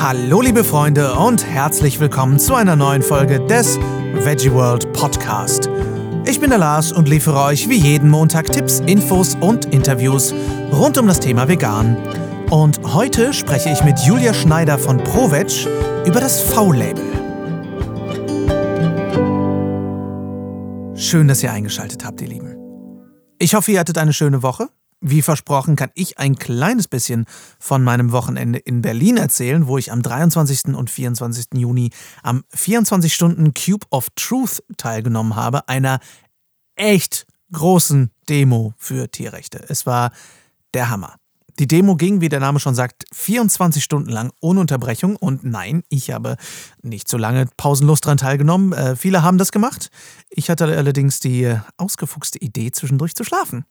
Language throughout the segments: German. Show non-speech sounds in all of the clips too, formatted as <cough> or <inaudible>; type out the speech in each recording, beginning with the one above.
Hallo liebe Freunde und herzlich willkommen zu einer neuen Folge des Veggie World Podcast. Ich bin der Lars und liefere euch wie jeden Montag Tipps, Infos und Interviews rund um das Thema Vegan. Und heute spreche ich mit Julia Schneider von ProVeg über das V-Label. Schön, dass ihr eingeschaltet habt, ihr Lieben. Ich hoffe, ihr hattet eine schöne Woche. Wie versprochen kann ich ein kleines bisschen von meinem Wochenende in Berlin erzählen, wo ich am 23. und 24. Juni am 24 Stunden Cube of Truth teilgenommen habe, einer echt großen Demo für Tierrechte. Es war der Hammer. Die Demo ging, wie der Name schon sagt, 24 Stunden lang ohne Unterbrechung. Und nein, ich habe nicht so lange pausenlos daran teilgenommen. Äh, viele haben das gemacht. Ich hatte allerdings die ausgefuchste Idee, zwischendurch zu schlafen.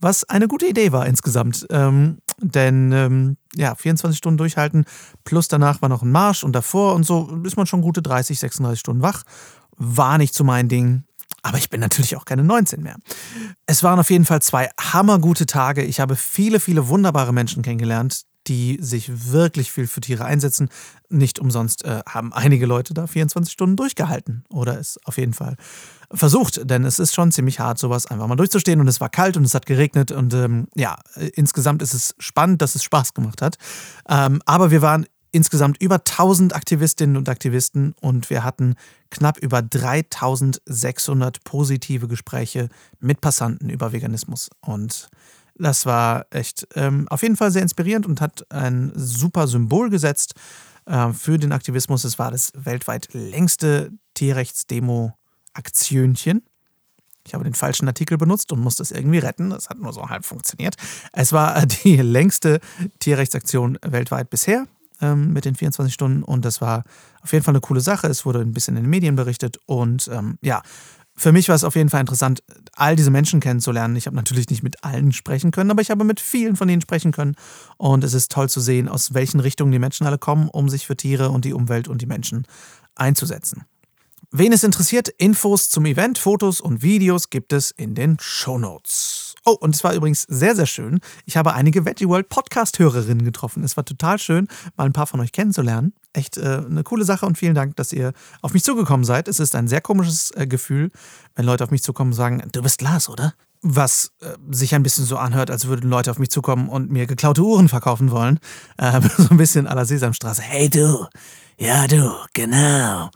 Was eine gute Idee war insgesamt. Ähm, denn ähm, ja, 24 Stunden durchhalten, plus danach war noch ein Marsch und davor und so ist man schon gute 30, 36 Stunden wach. War nicht so mein Ding. Aber ich bin natürlich auch keine 19 mehr. Es waren auf jeden Fall zwei hammergute Tage. Ich habe viele, viele wunderbare Menschen kennengelernt, die sich wirklich viel für Tiere einsetzen. Nicht umsonst äh, haben einige Leute da 24 Stunden durchgehalten oder es auf jeden Fall versucht, denn es ist schon ziemlich hart, sowas einfach mal durchzustehen und es war kalt und es hat geregnet und ähm, ja, insgesamt ist es spannend, dass es Spaß gemacht hat. Ähm, aber wir waren insgesamt über 1000 Aktivistinnen und Aktivisten und wir hatten knapp über 3600 positive Gespräche mit Passanten über Veganismus. Und das war echt ähm, auf jeden Fall sehr inspirierend und hat ein super Symbol gesetzt äh, für den Aktivismus. Es war das weltweit längste Tierrechtsdemo-Aktionchen. Ich habe den falschen Artikel benutzt und musste es irgendwie retten. Das hat nur so halb funktioniert. Es war <laughs> die längste Tierrechtsaktion weltweit bisher ähm, mit den 24 Stunden und das war auf jeden Fall eine coole Sache. Es wurde ein bisschen in den Medien berichtet und ähm, ja, für mich war es auf jeden Fall interessant, all diese Menschen kennenzulernen. Ich habe natürlich nicht mit allen sprechen können, aber ich habe mit vielen von ihnen sprechen können. Und es ist toll zu sehen, aus welchen Richtungen die Menschen alle kommen, um sich für Tiere und die Umwelt und die Menschen einzusetzen. Wen es interessiert, Infos zum Event, Fotos und Videos gibt es in den Show Notes. Oh, und es war übrigens sehr, sehr schön. Ich habe einige Veggie World Podcast-Hörerinnen getroffen. Es war total schön, mal ein paar von euch kennenzulernen. Echt äh, eine coole Sache und vielen Dank, dass ihr auf mich zugekommen seid. Es ist ein sehr komisches äh, Gefühl, wenn Leute auf mich zukommen und sagen, du bist Lars, oder? was äh, sich ein bisschen so anhört, als würden Leute auf mich zukommen und mir geklaute Uhren verkaufen wollen. <laughs> Äh, so ein bisschen à la Sesamstraße. Hey du, ja du, genau.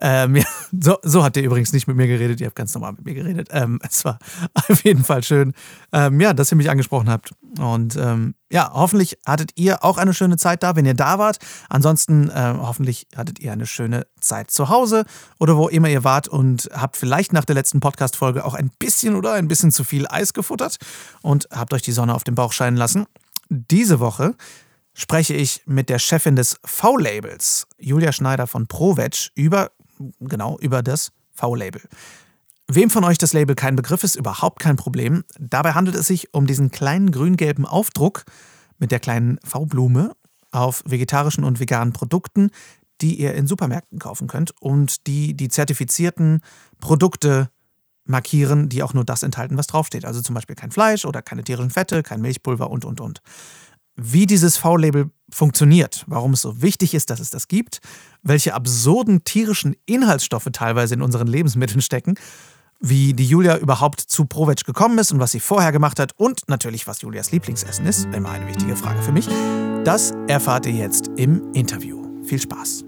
Ähm, ja, <laughs> so, so hat ihr übrigens nicht mit mir geredet, ihr habt ganz normal mit mir geredet. Ähm, <laughs> es war <laughs> auf jeden Fall schön, ähm, ja, dass ihr mich angesprochen habt. Und ähm, ja, hoffentlich hattet ihr auch eine schöne Zeit da, wenn ihr da wart. Ansonsten äh, hoffentlich hattet ihr eine schöne Zeit zu Hause oder wo immer ihr wart und habt vielleicht nach der letzten Podcast-Folge auch ein bisschen oder ein bisschen zu viel Eis gefuttert und habt euch die Sonne auf den Bauch scheinen lassen. Diese Woche spreche ich mit der Chefin des V-Labels, Julia Schneider von ProVeg, über genau über das V-Label. Wem von euch das Label kein Begriff ist, überhaupt kein Problem. Dabei handelt es sich um diesen kleinen grün-gelben Aufdruck mit der kleinen V-Blume auf vegetarischen und veganen Produkten, die ihr in Supermärkten kaufen könnt und die die zertifizierten Produkte markieren, die auch nur das enthalten, was draufsteht. Also zum Beispiel kein Fleisch oder keine tierischen Fette, kein Milchpulver und, und, und wie dieses V-Label funktioniert, warum es so wichtig ist, dass es das gibt, welche absurden tierischen Inhaltsstoffe teilweise in unseren Lebensmitteln stecken, wie die Julia überhaupt zu Provetsch gekommen ist und was sie vorher gemacht hat und natürlich, was Julias Lieblingsessen ist, immer eine wichtige Frage für mich, das erfahrt ihr jetzt im Interview. Viel Spaß!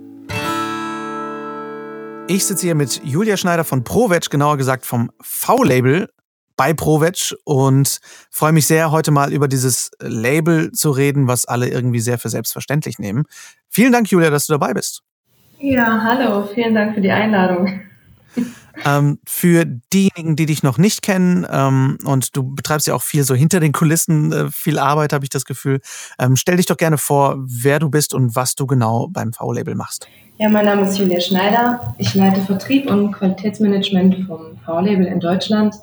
Ich sitze hier mit Julia Schneider von Provetsch, genauer gesagt vom V-Label bei Provetsch und freue mich sehr, heute mal über dieses Label zu reden, was alle irgendwie sehr für selbstverständlich nehmen. Vielen Dank, Julia, dass du dabei bist. Ja, hallo, vielen Dank für die Einladung. <laughs> Ähm, für diejenigen, die dich noch nicht kennen, ähm, und du betreibst ja auch viel so hinter den Kulissen, äh, viel Arbeit, habe ich das Gefühl. Ähm, stell dich doch gerne vor, wer du bist und was du genau beim V-Label machst. Ja, mein Name ist Julia Schneider. Ich leite Vertrieb und Qualitätsmanagement vom V-Label in Deutschland.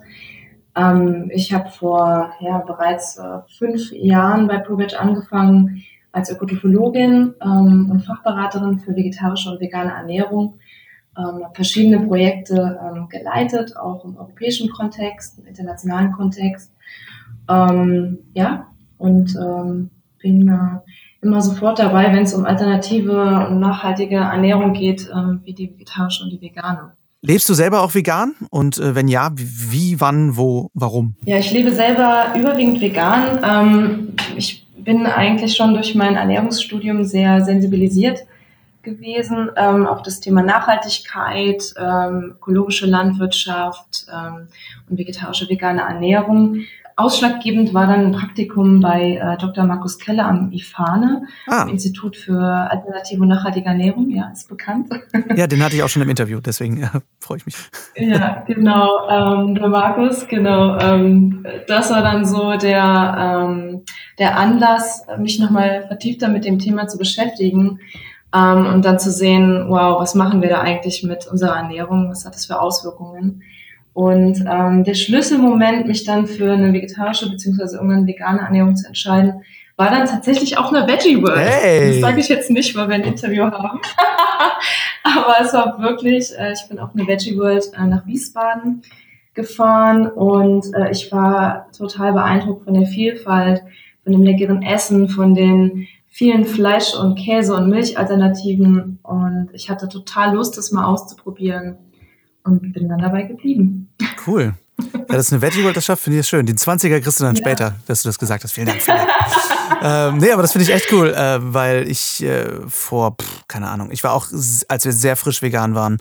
Ähm, ich habe vor ja, bereits äh, fünf Jahren bei ProVeg angefangen als Ökotrophologin ähm, und Fachberaterin für vegetarische und vegane Ernährung. Ähm, verschiedene Projekte ähm, geleitet, auch im europäischen Kontext, im internationalen Kontext. Ähm, ja, und ähm, bin äh, immer sofort dabei, wenn es um alternative und nachhaltige Ernährung geht, ähm, wie die vegetarische und die vegane. Lebst du selber auch vegan? Und äh, wenn ja, wie, wann, wo, warum? Ja, ich lebe selber überwiegend vegan. Ähm, ich bin eigentlich schon durch mein Ernährungsstudium sehr sensibilisiert gewesen ähm, auf das Thema Nachhaltigkeit, ähm, ökologische Landwirtschaft ähm, und vegetarische vegane Ernährung. Ausschlaggebend war dann ein Praktikum bei äh, Dr. Markus Keller am IFANE, ah. Institut für alternative und nachhaltige Ernährung, ja, ist bekannt. Ja, den hatte ich auch schon im Interview, deswegen ja, <laughs> freue ich mich. Ja, genau, ähm, der Markus, genau. Ähm, das war dann so der, ähm, der Anlass, mich nochmal vertiefter mit dem Thema zu beschäftigen ähm, und dann zu sehen, wow, was machen wir da eigentlich mit unserer Ernährung, was hat das für Auswirkungen? Und ähm, der Schlüsselmoment, mich dann für eine vegetarische bzw. irgendwann vegane Ernährung zu entscheiden, war dann tatsächlich auch eine Veggie World. Hey. Das sage ich jetzt nicht, weil wir ein Interview haben. <laughs> Aber es war wirklich, äh, ich bin auch eine Veggie World äh, nach Wiesbaden gefahren und äh, ich war total beeindruckt von der Vielfalt, von dem leckeren Essen, von den vielen Fleisch- und Käse- und Milchalternativen und ich hatte total Lust, das mal auszuprobieren und bin dann dabei geblieben. Cool. <laughs> Ja, das ist eine Veggie World das schafft, finde ich das schön. Die 20er kriegst du dann ja. später, dass du das gesagt hast. Vielen Dank. Vielen Dank. <laughs> ähm, nee, aber das finde ich echt cool, äh, weil ich äh, vor, pff, keine Ahnung, ich war auch, als wir sehr frisch vegan waren,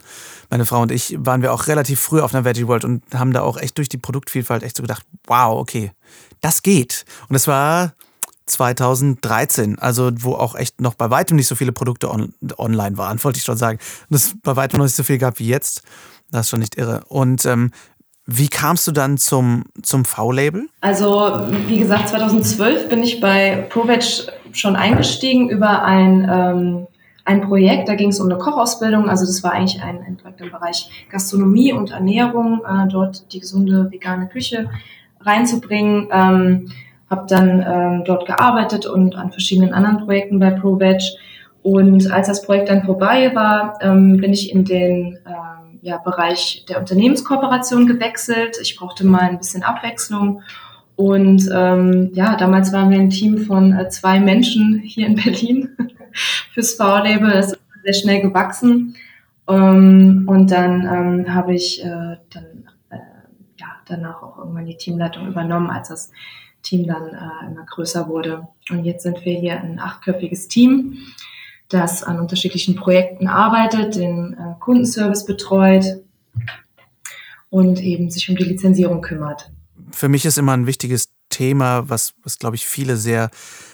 meine Frau und ich, waren wir auch relativ früh auf einer Veggie World und haben da auch echt durch die Produktvielfalt echt so gedacht, wow, okay, das geht. Und das war 2013, also wo auch echt noch bei weitem nicht so viele Produkte on online waren, wollte ich schon sagen. Und es bei weitem noch nicht so viel gab wie jetzt. Das ist schon nicht irre. Und ähm, wie kamst du dann zum, zum V-Label? Also, wie gesagt, 2012 bin ich bei ProVeg schon eingestiegen über ein, ähm, ein Projekt. Da ging es um eine Kochausbildung. Also, das war eigentlich ein, ein Projekt im Bereich Gastronomie und Ernährung, äh, dort die gesunde vegane Küche reinzubringen. Ähm, habe dann ähm, dort gearbeitet und an verschiedenen anderen Projekten bei ProVeg. Und als das Projekt dann vorbei war, ähm, bin ich in den äh, ja, Bereich der Unternehmenskooperation gewechselt. Ich brauchte mal ein bisschen Abwechslung. Und ähm, ja, damals waren wir ein Team von äh, zwei Menschen hier in Berlin <laughs> fürs V-Label. Das ist sehr schnell gewachsen. Ähm, und dann ähm, habe ich äh, dann äh, ja, danach auch irgendwann die Teamleitung übernommen, als das Team dann äh, immer größer wurde. Und jetzt sind wir hier ein achtköpfiges Team das an unterschiedlichen Projekten arbeitet, den äh, Kundenservice betreut und eben sich um die Lizenzierung kümmert. Für mich ist immer ein wichtiges Thema, was, was glaube ich viele sehr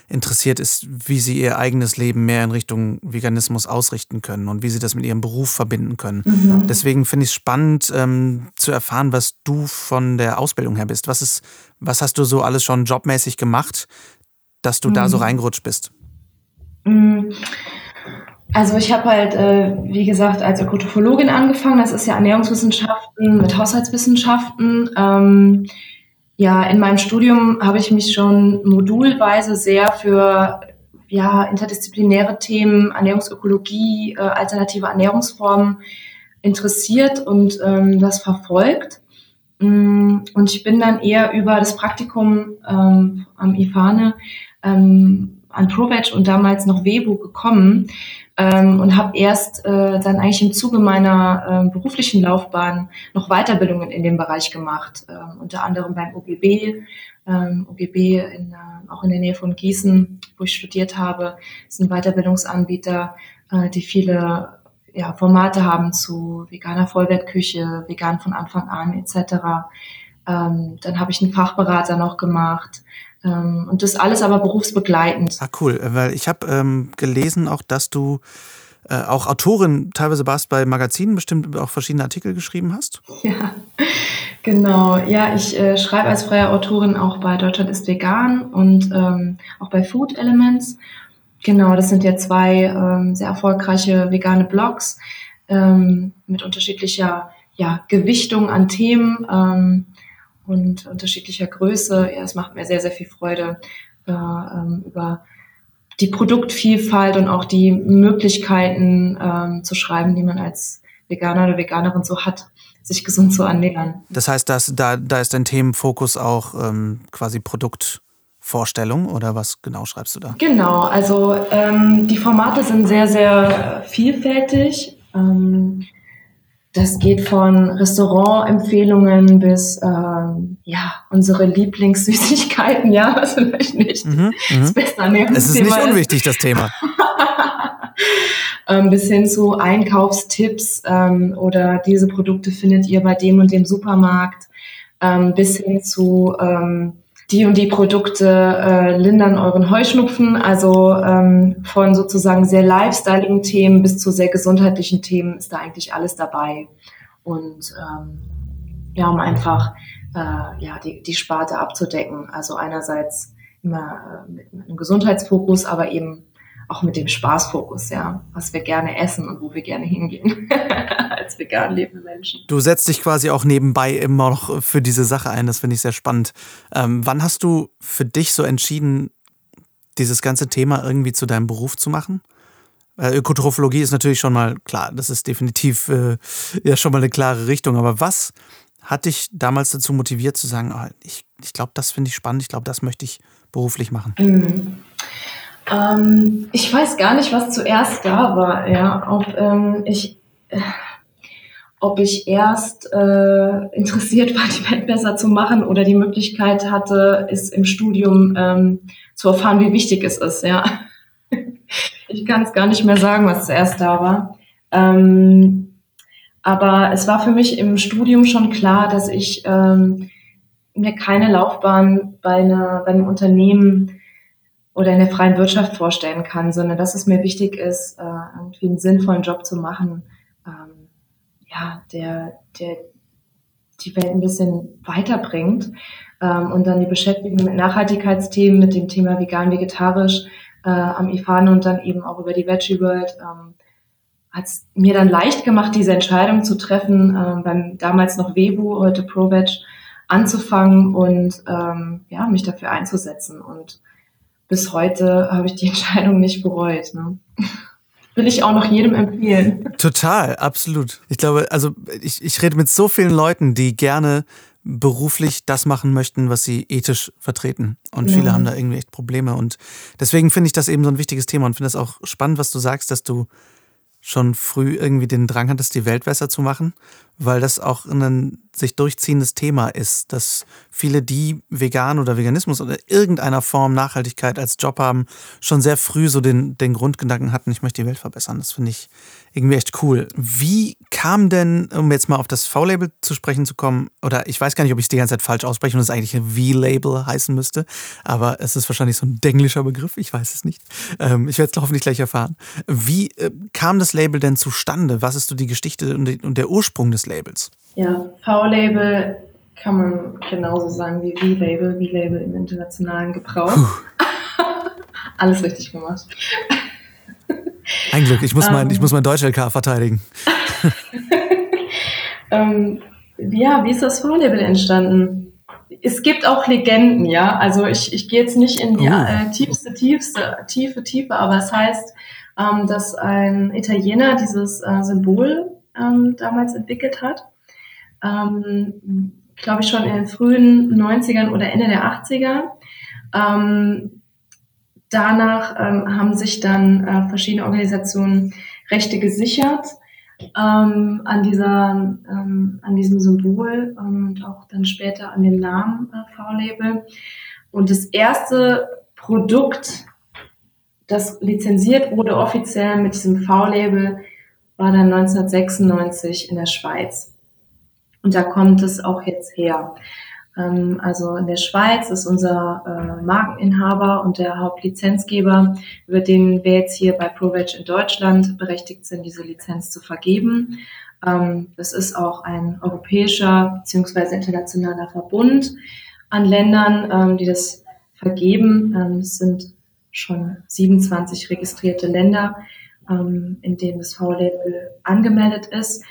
interessiert, ist, wie sie ihr eigenes Leben mehr in Richtung Veganismus ausrichten können und wie sie das mit ihrem Beruf verbinden können. Mhm. Deswegen finde ich es spannend ähm, zu erfahren, was du von der Ausbildung her bist. Was, ist, was hast du so alles schon jobmäßig gemacht, dass du mhm. da so mhm. reingerutscht bist? Mhm. Also ich habe halt, äh, wie gesagt, als Ökotrophologin angefangen. Das ist ja Ernährungswissenschaften mit Haushaltswissenschaften. Ähm, ja, in meinem Studium habe ich mich schon modulweise sehr für ja, interdisziplinäre Themen, Ernährungsökologie, äh, alternative Ernährungsformen interessiert und ähm, das verfolgt. Mm, und ich bin dann eher über das Praktikum ähm, am IFANE ähm, an ProVeg und damals noch Webu gekommen ähm, und habe erst äh, dann eigentlich im Zuge meiner äh, beruflichen Laufbahn noch Weiterbildungen in dem Bereich gemacht, äh, unter anderem beim OGB, ähm, OGB in, äh, auch in der Nähe von Gießen, wo ich studiert habe, das ist ein Weiterbildungsanbieter, äh, die viele ja, Formate haben zu veganer Vollwertküche, vegan von Anfang an etc. Ähm, dann habe ich einen Fachberater noch gemacht. Ähm, und das alles aber berufsbegleitend. Ah, cool, weil ich habe ähm, gelesen auch, dass du äh, auch Autorin teilweise warst bei Magazinen, bestimmt auch verschiedene Artikel geschrieben hast. <laughs> Ja, genau. Ja, ich äh, schreibe als freie Autorin auch bei Deutschland ist vegan und ähm, auch bei Food Elements. Genau, das sind ja zwei ähm, sehr erfolgreiche vegane Blogs ähm, mit unterschiedlicher ja, Gewichtung an Themen. Und unterschiedlicher Größe. Ja, es macht mir sehr, sehr viel Freude, äh, ähm, über die Produktvielfalt und auch die Möglichkeiten ähm, zu schreiben, die man als Veganer oder Veganerin so hat, sich gesund zu ernähren. Das heißt, dass, da, da ist dein Themenfokus auch ähm, quasi Produkt Vorstellung oder was genau schreibst du da? Genau, also ähm, die Formate sind sehr, sehr vielfältig. Ähm, das geht von Restaurantempfehlungen bis ähm, ja unsere Lieblingssüßigkeiten, <laughs> ja, was vielleicht nicht mhm, das. Beste an dem Es ist nicht unwichtig, das Thema. <laughs> ähm, bis hin zu Einkaufstipps ähm, oder diese Produkte findet ihr bei dem und dem Supermarkt, ähm, bis hin zu ähm, die und die Produkte äh, lindern euren Heuschnupfen. Also ähm, von sozusagen sehr lifestyleigen Themen bis zu sehr gesundheitlichen Themen ist da eigentlich alles dabei. Und ähm, ja, um einfach äh, ja, die, die Sparte abzudecken. Also einerseits immer äh, mit einem Gesundheitsfokus, aber eben auch mit dem Spaßfokus, ja, was wir gerne essen und wo wir gerne hingehen <laughs> als vegan lebende Menschen. Du setzt dich quasi auch nebenbei immer noch für diese Sache ein, das finde ich sehr spannend. Ähm, wann hast du für dich so entschieden, dieses ganze Thema irgendwie zu deinem Beruf zu machen? Äh, Ökotrophologie ist natürlich schon mal klar, das ist definitiv äh, ja schon mal eine klare Richtung, aber was hat dich damals dazu motiviert zu sagen, oh, ich, ich glaube, das finde ich spannend, ich glaube, das möchte ich beruflich machen? Mhm. Ähm, ich weiß gar nicht, was zuerst da war. Ja, ob ähm, ich, äh, ob ich erst äh, interessiert war, die Welt besser zu machen oder die Möglichkeit hatte, es im Studium ähm, zu erfahren, wie wichtig es ist. Ja, <laughs> ich kann es gar nicht mehr sagen, was zuerst da war. Ähm, aber es war für mich im Studium schon klar, dass ich ähm, mir keine Laufbahn bei, einer, bei einem Unternehmen oder in der freien Wirtschaft vorstellen kann, sondern dass es mir wichtig ist, äh, irgendwie einen sinnvollen Job zu machen, ähm, ja, der, der die Welt ein bisschen weiterbringt ähm, und dann die Beschäftigung mit Nachhaltigkeitsthemen, mit dem Thema vegan, vegetarisch äh, am IFAN und dann eben auch über die Veggie World ähm, hat es mir dann leicht gemacht, diese Entscheidung zu treffen, ähm, beim damals noch Webu, heute ProVeg, anzufangen und ähm, ja, mich dafür einzusetzen. Und bis heute habe ich die <laughs> Entscheidung nicht bereut. Ne? Will ich auch noch jedem empfehlen. Total, absolut. Ich glaube, also ich, ich rede mit so vielen Leuten, die gerne beruflich das machen möchten, was sie ethisch vertreten. Und ja. viele haben da irgendwie echt Probleme. Und deswegen finde ich das eben so ein wichtiges Thema und finde es auch spannend, was du sagst, dass du schon früh irgendwie den Drang hattest, die Welt besser zu machen, weil das auch ein sich durchziehendes Thema ist, dass viele, die vegan oder Veganismus oder irgendeiner Form Nachhaltigkeit als Job haben, schon sehr früh so den, den Grundgedanken hatten, ich möchte die Welt verbessern. Das finde ich irgendwie echt cool. Wie kam denn, um jetzt mal auf das V-Label zu sprechen zu kommen, oder ich weiß gar nicht, ob ich es die ganze Zeit falsch ausspreche und es eigentlich ein V-Label heißen müsste, aber es ist wahrscheinlich so ein denglischer Begriff, ich weiß es nicht. Ähm, ich werde es hoffentlich gleich erfahren. Wie äh, kam das Label denn zustande? Was ist so die Geschichte und der Ursprung des Labels? Ja, V-Label kann man genauso sagen wie V-Label, V-Label im internationalen Gebrauch. <laughs> Alles richtig gemacht. Ein Glück, ich muss mein, ich muss mein Deutsch-LK verteidigen. <laughs> ähm, ja, wie ist das V-Label entstanden? Es gibt auch Legenden, ja. Also ich, ich gehe jetzt nicht in die oh. äh, tiefste, tiefste, tiefe, tiefe, aber es heißt, ähm, dass ein Italiener dieses äh, Symbol ähm, damals entwickelt hat ähm, glaube ich, schon in den frühen 90ern oder Ende der 80er. Ähm, danach ähm, haben sich dann äh, verschiedene Organisationen Rechte gesichert ähm, an, dieser, ähm, an diesem Symbol und auch dann später an dem Namen äh, V-Label. Und das erste Produkt, das lizenziert wurde offiziell mit diesem V-Label, war dann 1996 in der Schweiz. Und da kommt es auch jetzt her. Ähm, also in der Schweiz ist unser äh, Markeninhaber und der Hauptlizenzgeber, über den wir jetzt hier bei ProVeg in Deutschland berechtigt sind, diese Lizenz zu vergeben. Ähm, das ist auch ein europäischer bzw. internationaler Verbund an Ländern, ähm, die das vergeben. Es sind schon 27 registrierte Länder, in denen das V-Label angemeldet ist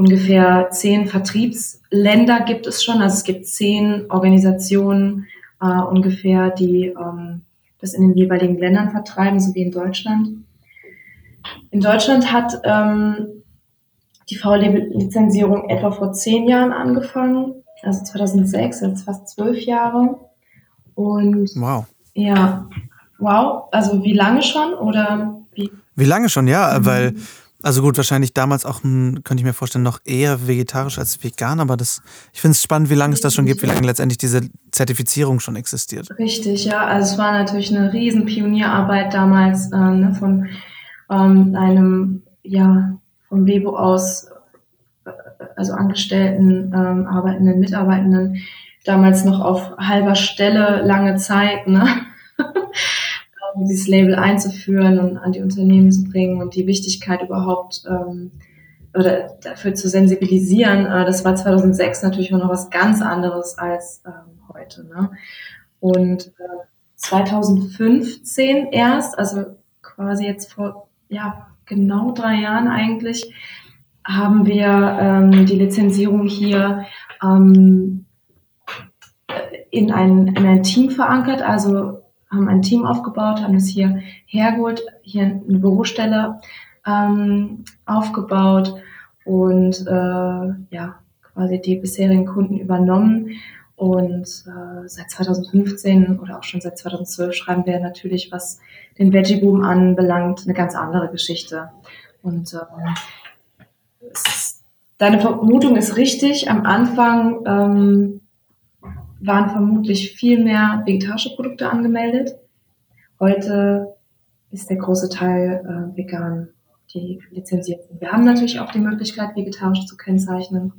ungefähr zehn Vertriebsländer gibt es schon. Also es gibt zehn Organisationen äh, ungefähr, die ähm, das in den jeweiligen Ländern vertreiben, so wie in Deutschland. In Deutschland hat ähm, die V-Lizenzierung etwa vor zehn Jahren angefangen, also 2006, also fast zwölf Jahre. Und wow. Ja, wow. Also wie lange schon oder wie? Wie lange schon, ja, mhm. weil also gut, wahrscheinlich damals auch, könnte ich mir vorstellen, noch eher vegetarisch als vegan, aber das, ich finde es spannend, wie lange es das schon gibt, wie lange letztendlich diese Zertifizierung schon existiert. Richtig, ja. Also es war natürlich eine riesen Pionierarbeit damals äh, ne, von ähm, einem, ja, vom Webo aus, äh, also Angestellten, ähm, arbeitenden, Mitarbeitenden, damals noch auf halber Stelle lange Zeit, ne? <laughs> dieses Label einzuführen und an die Unternehmen zu bringen und die Wichtigkeit überhaupt ähm, oder dafür zu sensibilisieren. Äh, das war 2006 natürlich noch was ganz anderes als ähm, heute. Ne? Und äh, 2015 erst, also quasi jetzt vor ja, genau drei Jahren eigentlich, haben wir ähm, die Lizenzierung hier ähm, in, ein, in ein Team verankert. Also haben ein Team aufgebaut, haben es hier hergeholt, hier eine Bürostelle ähm, aufgebaut und äh, ja, quasi die bisherigen Kunden übernommen. Und äh, seit 2015 oder auch schon seit 2012 schreiben wir natürlich, was den Veggie Boom anbelangt, eine ganz andere Geschichte. Und äh, es, deine Vermutung ist richtig. Am Anfang ähm, waren vermutlich viel mehr vegetarische Produkte angemeldet. Heute ist der große Teil äh, vegan, die lizenziert sind. Wir haben natürlich auch die Möglichkeit, vegetarisch zu kennzeichnen,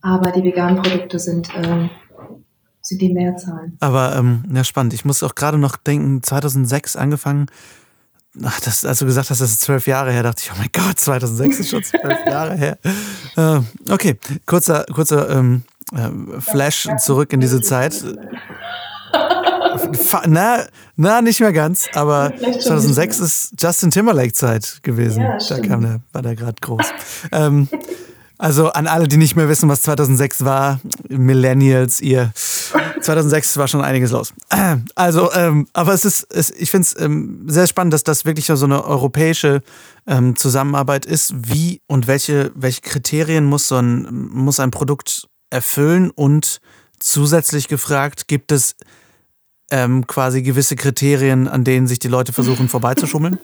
aber die veganen Produkte sind, ähm, sind die Mehrzahl. Aber ähm, ja, spannend. Ich muss auch gerade noch denken, 2006 angefangen, Ach, das, als du gesagt hast, das ist zwölf Jahre her, dachte ich, oh mein Gott, 2006 ist schon zwölf <laughs> Jahre her. Äh, okay, kurzer, kurzer ähm, äh, Flash zurück in diese Zeit. na, na, nicht mehr ganz, aber 2006 ist Justin Timberlake Zeit gewesen. Ja, da kam der, war der gerade groß. ähm, also an alle, die nicht mehr wissen, was 2006 war, Millennials, ihr. 2006 war schon einiges los. <clears throat> Also, ähm, aber es ist, es, ich finde es ähm, sehr spannend, dass das wirklich so eine europäische ähm, Zusammenarbeit ist. Wie und welche, welche Kriterien muss so ein, muss ein Produkt erfüllen? Und zusätzlich gefragt, gibt es ähm, quasi gewisse Kriterien, an denen sich die Leute versuchen <laughs> vorbeizuschummeln?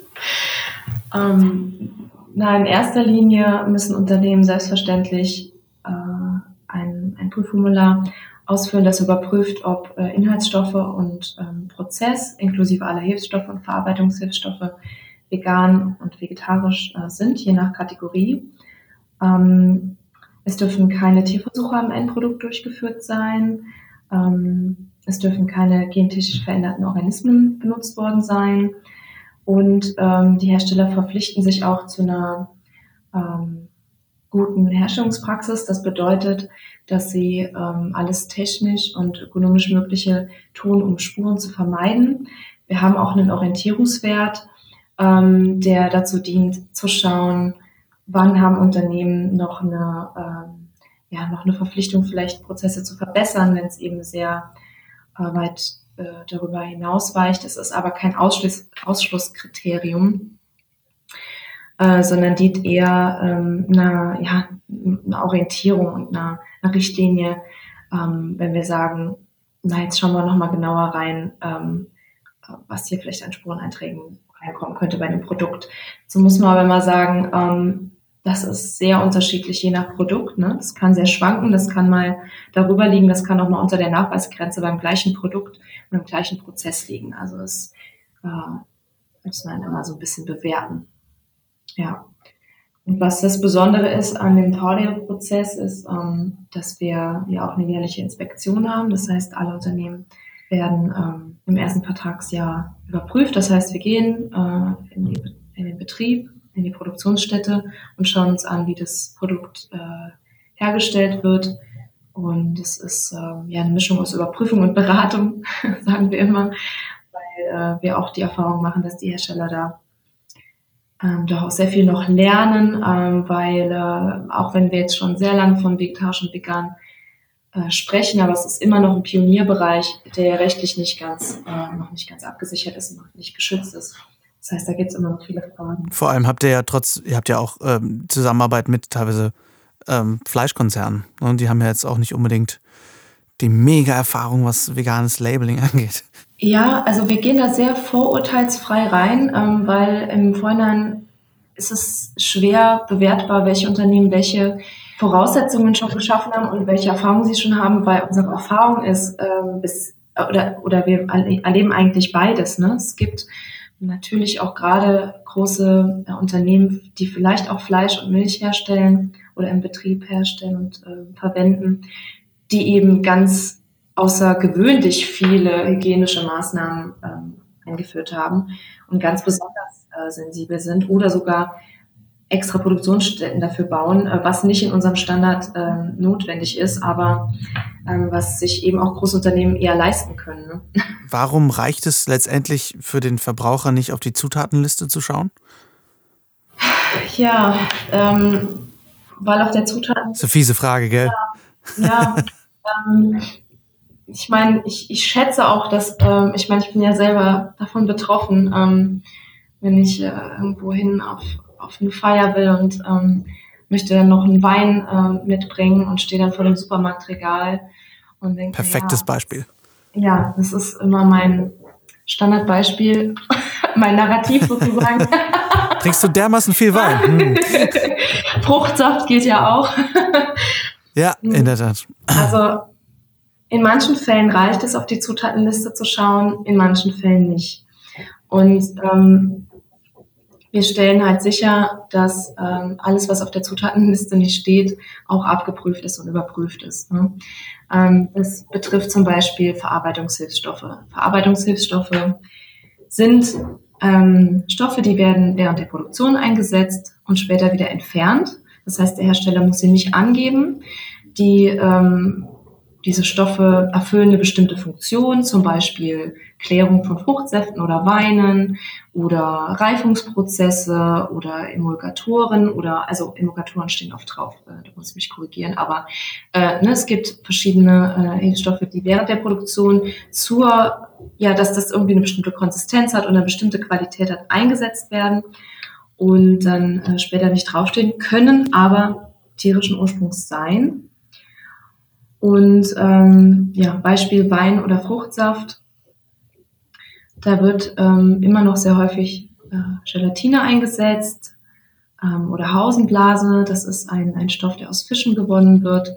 ähm, na, in erster Linie müssen Unternehmen selbstverständlich äh, ein, ein Prüfformular ausführen, das überprüft, ob äh, Inhaltsstoffe und ähm, Prozess inklusive aller Hilfsstoffe und Verarbeitungshilfsstoffe vegan und vegetarisch äh, sind, je nach Kategorie. Ähm, es dürfen keine Tierversuche am Endprodukt durchgeführt sein. Ähm, es dürfen keine gentechnisch veränderten Organismen benutzt worden sein. Und ähm, die Hersteller verpflichten sich auch zu einer ähm, guten Herstellungspraxis. Das bedeutet, dass sie ähm, alles technisch und ökonomisch Mögliche tun, um Spuren zu vermeiden. Wir haben auch einen Orientierungswert, ähm, der dazu dient, zu schauen, wann haben Unternehmen noch eine, ähm, ja, noch eine Verpflichtung, vielleicht Prozesse zu verbessern, wenn es eben sehr äh, weit äh, darüber hinausweicht. Es ist aber kein Ausschluss, Ausschlusskriterium, äh, sondern dient eher ähm, einer, ja, einer Orientierung und einer, einer Richtlinie, ähm, wenn wir sagen, na, jetzt schauen wir nochmal genauer rein, ähm, was hier vielleicht an Spureneinträgen reinkommen könnte bei dem Produkt. So muss man aber immer sagen, ähm, das ist sehr unterschiedlich je nach Produkt. Ne? Das kann sehr schwanken, das kann mal darüber liegen, das kann auch mal unter der Nachweisgrenze beim gleichen Produkt und im gleichen Prozess liegen. Also das äh, muss man immer so ein bisschen bewerten. Ja. Und was das Besondere ist an dem Taudio-Prozess ist, ähm, dass wir ja auch eine jährliche Inspektion haben. Das heißt, alle Unternehmen werden ähm, im ersten Vertragsjahr überprüft. Das heißt, wir gehen äh, in, die, in den Betrieb, in die Produktionsstätte und schauen uns an, wie das Produkt äh, hergestellt wird. Und es ist äh, ja eine Mischung aus Überprüfung und Beratung, <laughs> sagen wir immer, weil äh, wir auch die Erfahrung machen, dass die Hersteller da ähm, doch auch sehr viel noch lernen, ähm, weil äh, auch wenn wir jetzt schon sehr lange von vegetarisch und vegan äh, sprechen, aber es ist immer noch ein Pionierbereich, der rechtlich nicht ganz, äh, noch nicht ganz abgesichert ist und noch nicht geschützt ist. Das heißt, da gibt es immer noch viele Fragen. Vor allem habt ihr ja trotz, ihr habt ja auch ähm, Zusammenarbeit mit teilweise ähm, Fleischkonzernen. Und ne? die haben ja jetzt auch nicht unbedingt die Mega-Erfahrung, was veganes Labeling <laughs> angeht. Ja, also wir gehen da sehr vorurteilsfrei rein, ähm, weil im Vorhinein ist es schwer bewertbar, welche Unternehmen welche Voraussetzungen schon geschaffen haben und welche Erfahrungen sie schon haben, weil unsere Erfahrung ist, ähm, bis, oder, oder wir erleben eigentlich beides. Ne? Es gibt natürlich auch gerade große äh, Unternehmen, die vielleicht auch Fleisch und Milch herstellen oder im Betrieb herstellen und äh, verwenden, die eben ganz außergewöhnlich viele hygienische Maßnahmen ähm, eingeführt haben und ganz besonders äh, sensibel sind oder sogar extra Produktionsstätten dafür bauen, äh, was nicht in unserem Standard ähm, notwendig ist, aber ähm, was sich eben auch Großunternehmen eher leisten können. Ne? <laughs> Warum reicht es letztendlich für den Verbraucher nicht auf die Zutatenliste zu schauen? Ja, ähm, weil auf der Zutaten. Das ist eine fiese Frage, gell? Ja, ja ähm, ich meine, ich, ich schätze auch, dass, ähm, ich meine, ich bin ja selber davon betroffen, ähm, wenn ich äh, irgendwo hin auf, auf eine Feier will und ähm, möchte dann noch einen Wein äh, mitbringen und stehe dann vor dem Supermarktregal und denke. Perfektes ja, Beispiel. Ja, das ist immer mein Standardbeispiel, <laughs> mein Narrativ sozusagen. <laughs> Trinkst du dermaßen viel Wein? <laughs> Hm. Fruchtsaft geht ja auch. ja, in der Tat. Also in manchen Fällen reicht es, auf die Zutatenliste zu schauen, in manchen Fällen nicht. Und ähm, wir stellen halt sicher, dass ähm, alles, was auf der Zutatenliste nicht steht, auch abgeprüft ist und überprüft ist. Ne? Ähm, das betrifft zum Beispiel Verarbeitungshilfsstoffe. Verarbeitungshilfsstoffe sind ähm, Stoffe, die werden während der Produktion eingesetzt und später wieder entfernt. Das heißt, der Hersteller muss sie nicht angeben. Die ähm, diese Stoffe erfüllen eine bestimmte Funktion, zum Beispiel Klärung von Fruchtsäften oder Weinen oder Reifungsprozesse oder Emulgatoren oder, also Emulgatoren stehen oft drauf, äh, da muss ich mich korrigieren, aber äh, ne, es gibt verschiedene äh, Hilfsstoffe, die während der Produktion zur, ja, dass das irgendwie eine bestimmte Konsistenz hat und eine bestimmte Qualität hat, eingesetzt werden und dann äh, später nicht draufstehen können, aber tierischen Ursprungs sein und ähm, ja, Beispiel Wein oder Fruchtsaft. Da wird ähm, immer noch sehr häufig äh, Gelatine eingesetzt ähm, oder Hausenblase. Das ist ein, ein Stoff, der aus Fischen gewonnen wird.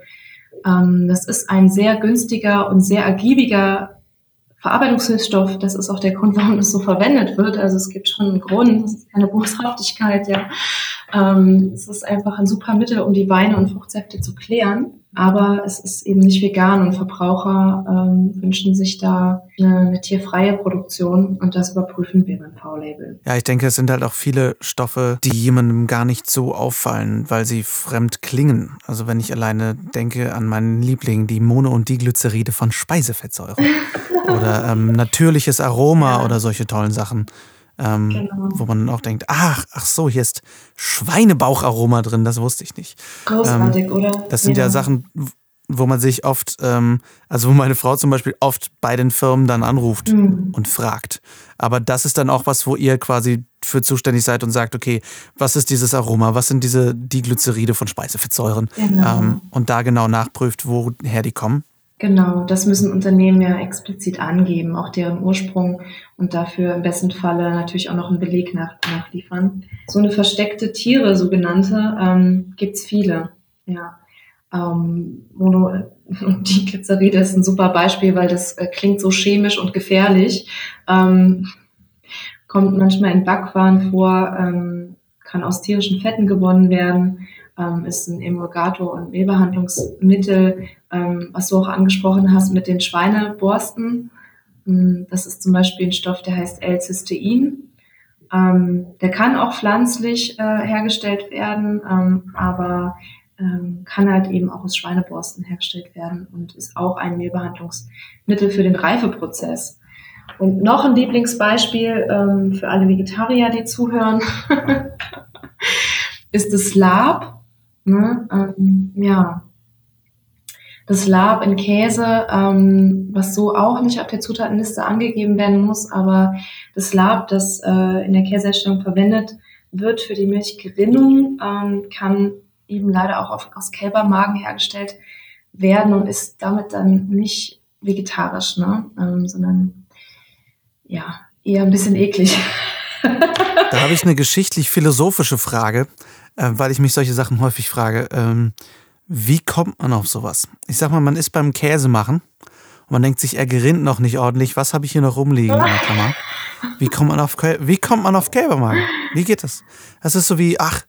Ähm, das ist ein sehr günstiger und sehr ergiebiger Verarbeitungshilfsstoff. Das ist auch der Grund, warum es so verwendet wird. Also es gibt schon einen Grund. Es ist keine Boshaftigkeit. Ja. Ähm, es ist einfach ein super Mittel, um die Weine und Fruchtsäfte zu klären aber es ist eben nicht vegan und Verbraucher ähm, wünschen sich da eine, eine, tierfreie Produktion und das überprüfen wir beim V-Label. Ja, ich denke, es sind halt auch viele Stoffe, die jemandem gar nicht so auffallen, weil sie fremd klingen. Also wenn ich alleine denke an meinen Liebling, die Mono- und Diglyceride von Speisefettsäuren <laughs> oder ähm, natürliches Aroma ja. oder solche tollen Sachen. Ähm, genau. Wo man auch denkt, ach, ach so, hier ist Schweinebaucharoma drin, das wusste ich nicht. Großartig, ähm, oder? Das sind ja. ja. Sachen, wo man sich oft, ähm, also wo meine Frau zum Beispiel oft bei den Firmen dann anruft mhm. und fragt. Aber das ist dann auch was, wo ihr quasi für zuständig seid und sagt, okay, was ist dieses Aroma, was sind diese Diglyceride von Speisefettsäuren? Genau. Ähm, und da genau nachprüft, woher die kommen. Genau, das müssen Unternehmen ja explizit angeben, auch deren Ursprung und dafür im besten Falle natürlich auch noch einen Beleg nach, nachliefern. So eine versteckte Tiere, sogenannte, ähm, gibt's viele. Ja. Ähm, Mono <laughs> die Glyceride ist ein super Beispiel, weil das äh, klingt so chemisch und gefährlich. Ähm, kommt manchmal in Backwaren vor, ähm, kann aus tierischen Fetten gewonnen werden ähm, ist ein Emulgator und Mehlbehandlungsmittel, ähm, was du auch angesprochen hast mit den Schweineborsten. Ähm, das ist zum Beispiel ein Stoff, der heißt L-Cystein. Ähm, der kann auch pflanzlich äh, hergestellt werden, ähm, aber ähm, kann halt eben auch aus Schweineborsten hergestellt werden und ist auch ein Mehlbehandlungsmittel für den Reifeprozess. Und noch ein Lieblingsbeispiel ähm, für alle Vegetarier, die zuhören, <laughs> ist das Lab. Ne? Ähm, ja. Das Lab in Käse, ähm, was so auch nicht auf der Zutatenliste angegeben werden muss, aber das Lab, das äh, in der Käseherstellung verwendet wird für die Milchgewinnung, ähm, kann eben leider auch auf, aus Kälbermagen hergestellt werden und ist damit dann nicht vegetarisch, ne? Ähm, sondern ja, eher ein bisschen eklig. da habe ich eine geschichtlich-philosophische Frage, äh, weil ich mich solche Sachen häufig frage. Ähm, wie kommt man auf sowas? Ich sag mal, man ist beim Käse machen und man denkt sich, er gerinnt noch nicht ordentlich. Was habe ich hier noch rumliegen in der Kammer? Wie kommt man auf, wie kommt man auf Kälbermagen? Wie geht das? Das ist so wie, ach,